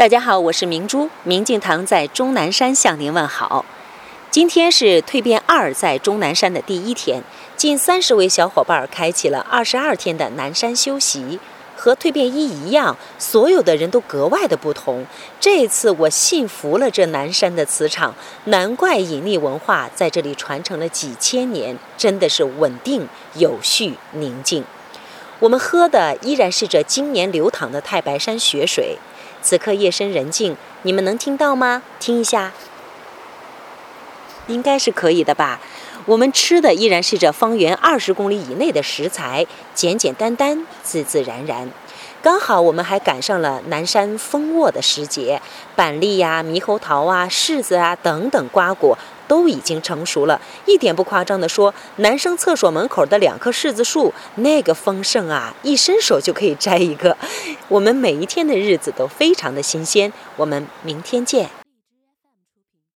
大家好，我是明珠，明镜堂在终南山向您问好。今天是蜕变二在终南山的第一天，近三十位小伙伴开启了二十二天的南山修习。和蜕变一一样，所有的人都格外的不同。这次我信服了这南山的磁场，难怪引力文化在这里传承了几千年，真的是稳定、有序、宁静。我们喝的依然是这今年流淌的太白山雪水。此刻夜深人静，你们能听到吗？听一下，应该是可以的吧。我们吃的依然是这方圆二十公里以内的食材，简简单单，自自然然。刚好我们还赶上了南山蜂窝的时节，板栗呀、猕猴桃啊、柿子啊等等瓜果都已经成熟了。一点不夸张的说，男生厕所门口的两棵柿子树，那个丰盛啊，一伸手就可以摘一个。我们每一天的日子都非常的新鲜。我们明天见。